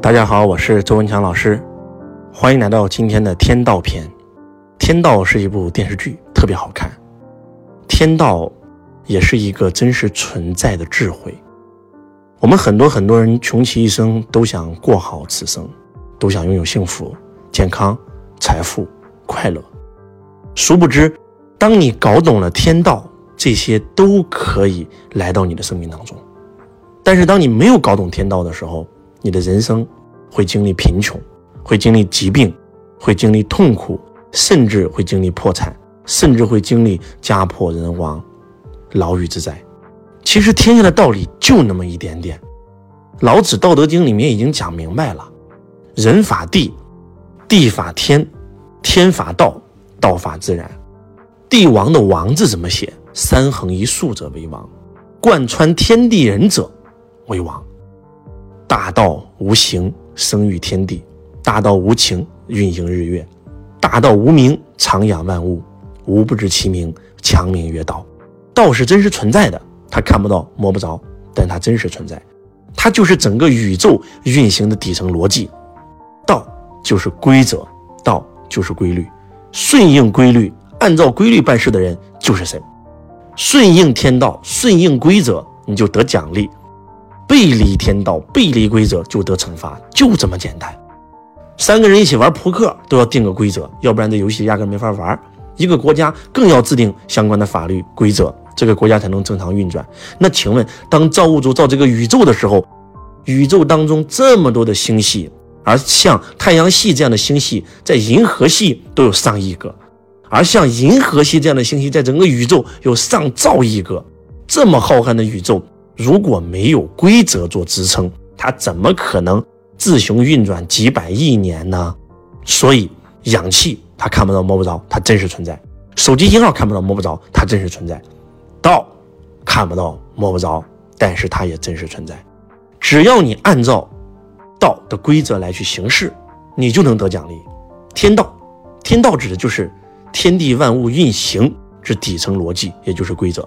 大家好，我是周文强老师，欢迎来到今天的天道篇。天道是一部电视剧，特别好看。天道也是一个真实存在的智慧。我们很多很多人穷其一生都想过好此生，都想拥有幸福、健康、财富、快乐。殊不知，当你搞懂了天道，这些都可以来到你的生命当中。但是，当你没有搞懂天道的时候，你的人生会经历贫穷，会经历疾病，会经历痛苦，甚至会经历破产，甚至会经历家破人亡、牢狱之灾。其实天下的道理就那么一点点。老子《道德经》里面已经讲明白了：人法地，地法天，天法道，道法自然。帝王的王字怎么写？三横一竖者为王，贯穿天地人者为王。大道无形，生育天地；大道无情，运行日月；大道无名，长养万物。吾不知其名，强名曰道。道是真实存在的，它看不到、摸不着，但它真实存在。它就是整个宇宙运行的底层逻辑。道就是规则，道就是规律。顺应规律，按照规律办事的人就是神。顺应天道，顺应规则，你就得奖励。背离天道，背离规则就得惩罚，就这么简单。三个人一起玩扑克都要定个规则，要不然这游戏压根没法玩。一个国家更要制定相关的法律规则，这个国家才能正常运转。那请问，当造物主造这个宇宙的时候，宇宙当中这么多的星系，而像太阳系这样的星系，在银河系都有上亿个，而像银河系这样的星系，在整个宇宙有上兆亿个，这么浩瀚的宇宙。如果没有规则做支撑，它怎么可能自行运转几百亿年呢？所以，氧气它看不到摸不着，它真实存在；手机信号看不到摸不着，它真实存在；道看不到摸不着，但是它也真实存在。只要你按照道的规则来去行事，你就能得奖励。天道，天道指的就是天地万物运行之底层逻辑，也就是规则。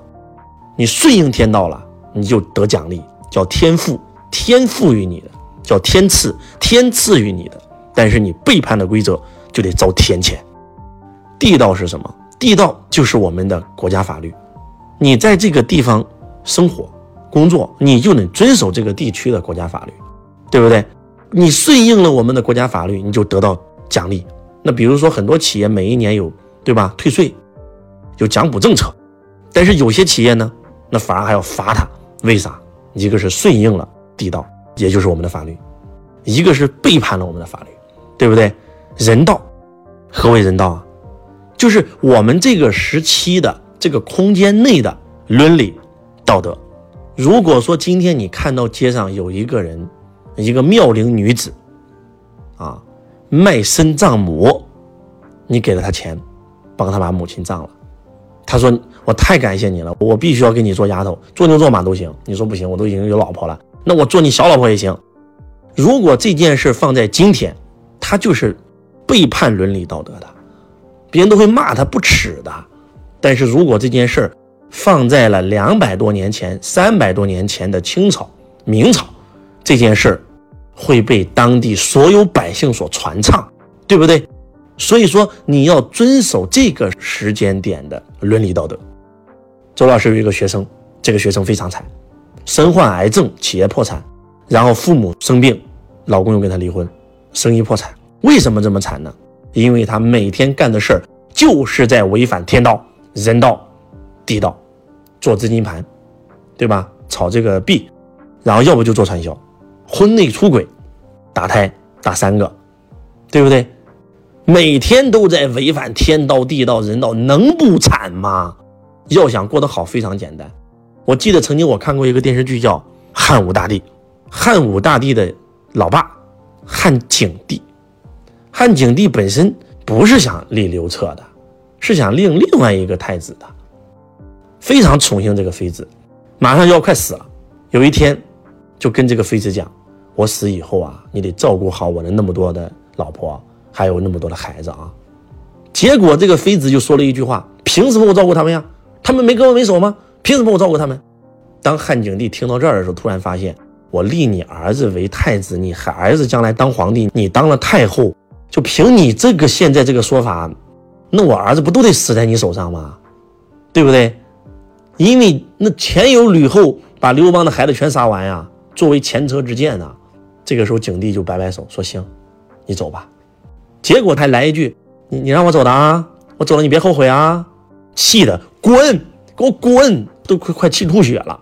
你顺应天道了。你就得奖励，叫天赋，天赋予你的叫天赐，天赐予你的。但是你背叛的规则，就得遭天谴。地道是什么？地道就是我们的国家法律。你在这个地方生活、工作，你就得遵守这个地区的国家法律，对不对？你顺应了我们的国家法律，你就得到奖励。那比如说，很多企业每一年有，对吧？退税，有奖补政策，但是有些企业呢，那反而还要罚他。为啥？一个是顺应了地道，也就是我们的法律；一个是背叛了我们的法律，对不对？人道，何为人道啊？就是我们这个时期的这个空间内的伦理道德。如果说今天你看到街上有一个人，一个妙龄女子，啊，卖身葬母，你给了她钱，帮她把母亲葬了。他说：“我太感谢你了，我必须要给你做丫头，做牛做马都行。你说不行，我都已经有老婆了，那我做你小老婆也行。如果这件事放在今天，他就是背叛伦理道德的，别人都会骂他不耻的。但是如果这件事放在了两百多年前、三百多年前的清朝、明朝，这件事会被当地所有百姓所传唱，对不对？”所以说，你要遵守这个时间点的伦理道德。周老师有一个学生，这个学生非常惨，身患癌症，企业破产，然后父母生病，老公又跟他离婚，生意破产。为什么这么惨呢？因为他每天干的事儿就是在违反天道、人道、地道，做资金盘，对吧？炒这个币，然后要不就做传销，婚内出轨，打胎打三个，对不对？每天都在违反天道、地道、人道，能不惨吗？要想过得好，非常简单。我记得曾经我看过一个电视剧，叫《汉武大帝》。汉武大帝的老爸汉景帝，汉景帝本身不是想立刘彻的，是想立另外一个太子的，非常宠幸这个妃子，马上就要快死了。有一天，就跟这个妃子讲：“我死以后啊，你得照顾好我的那么多的老婆。”还有那么多的孩子啊，结果这个妃子就说了一句话：“凭什么我照顾他们呀？他们没跟我没手吗？凭什么我照顾他们？”当汉景帝听到这儿的时候，突然发现我立你儿子为太子，你孩儿子将来当皇帝，你当了太后，就凭你这个现在这个说法，那我儿子不都得死在你手上吗？对不对？因为那前有吕后把刘邦的孩子全杀完呀，作为前车之鉴呐。这个时候景帝就摆摆手说：“行，你走吧。”结果他来一句：“你你让我走的啊，我走了你别后悔啊！”气的滚，给我滚，都快快气吐血了。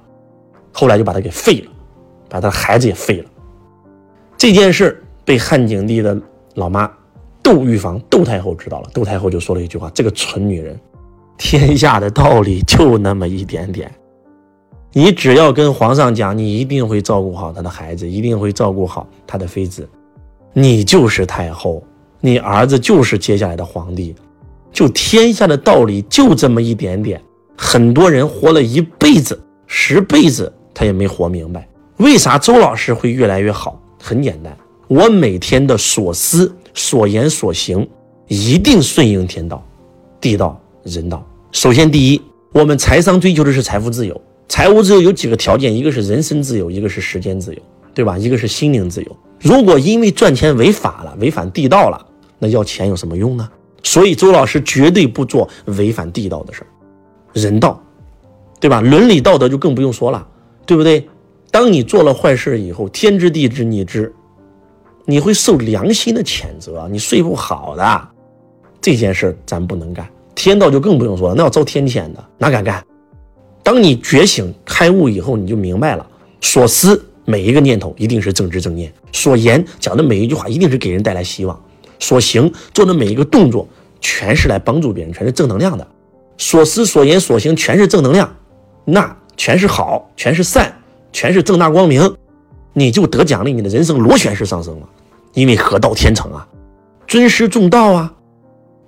后来就把他给废了。把他的孩子也废了，这件事被汉景帝的老妈窦玉房窦太后知道了，窦太后就说了一句话：“这个蠢女人，天下的道理就那么一点点，你只要跟皇上讲，你一定会照顾好他的孩子，一定会照顾好他的妃子，你就是太后，你儿子就是接下来的皇帝，就天下的道理就这么一点点，很多人活了一辈子、十辈子，他也没活明白。”为啥周老师会越来越好？很简单，我每天的所思、所言、所行，一定顺应天道、地道、人道。首先，第一，我们财商追求的是财富自由。财务自由有几个条件，一个是人身自由，一个是时间自由，对吧？一个是心灵自由。如果因为赚钱违法了、违反地道了，那要钱有什么用呢？所以，周老师绝对不做违反地道的事儿，人道，对吧？伦理道德就更不用说了，对不对？当你做了坏事以后，天知地知你知，你会受良心的谴责，你睡不好的。这件事咱不能干，天道就更不用说了，那要遭天谴的，哪敢干？当你觉醒开悟以后，你就明白了，所思每一个念头一定是正知正念，所言讲的每一句话一定是给人带来希望，所行做的每一个动作全是来帮助别人，全是正能量的。所思所言所行全是正能量，那全是好，全是善。全是正大光明，你就得奖励，你的人生螺旋式上升了，因为合道天成啊，尊师重道啊，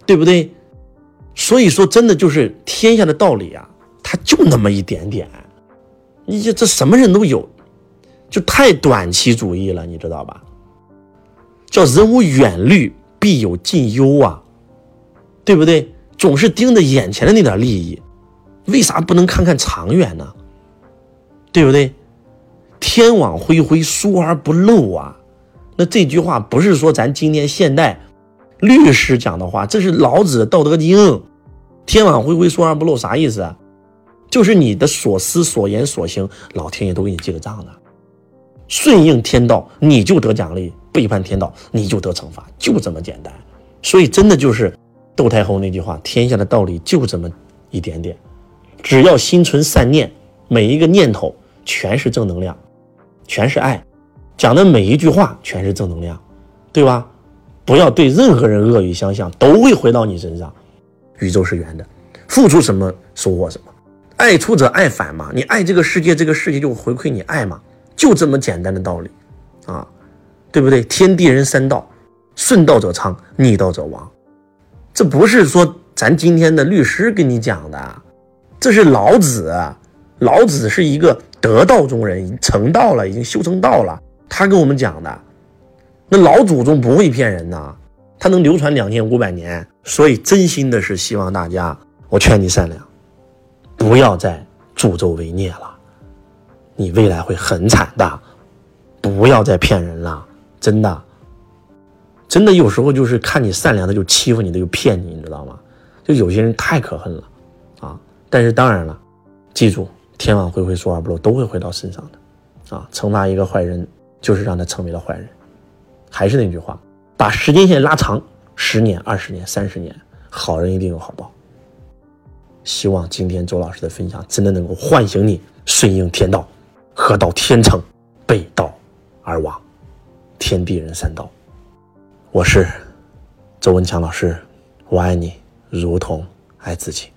对不对？所以说，真的就是天下的道理啊，它就那么一点点，你这这什么人都有，就太短期主义了，你知道吧？叫人无远虑，必有近忧啊，对不对？总是盯着眼前的那点利益，为啥不能看看长远呢？对不对？天网恢恢，疏而不漏啊！那这句话不是说咱今天现代律师讲的话，这是老子的《道德经》。天网恢恢，疏而不漏，啥意思？就是你的所思所言所行，老天爷都给你记个账的。顺应天道，你就得奖励；背叛天道，你就得惩罚，就这么简单。所以，真的就是窦太后那句话：天下的道理就这么一点点，只要心存善念，每一个念头全是正能量。全是爱，讲的每一句话全是正能量，对吧？不要对任何人恶语相向，都会回到你身上。宇宙是圆的，付出什么收获什么，爱出者爱返嘛。你爱这个世界，这个世界就回馈你爱嘛，就这么简单的道理啊，对不对？天地人三道，顺道者昌，逆道者亡。这不是说咱今天的律师跟你讲的，这是老子。老子是一个。得道中人成道了，已经修成道了。他跟我们讲的，那老祖宗不会骗人呐，他能流传两千五百年。所以真心的是希望大家，我劝你善良，不要再助纣为虐了，你未来会很惨的。不要再骗人了，真的，真的有时候就是看你善良的就欺负你的就骗你，你知道吗？就有些人太可恨了啊！但是当然了，记住。天网恢恢，疏而不漏，都会回到身上的，啊！惩罚一个坏人，就是让他成为了坏人。还是那句话，把时间线拉长，十年、二十年、三十年，好人一定有好报。希望今天周老师的分享真的能够唤醒你，顺应天道，合道天成，背道而亡，天地人三道。我是周文强老师，我爱你，如同爱自己。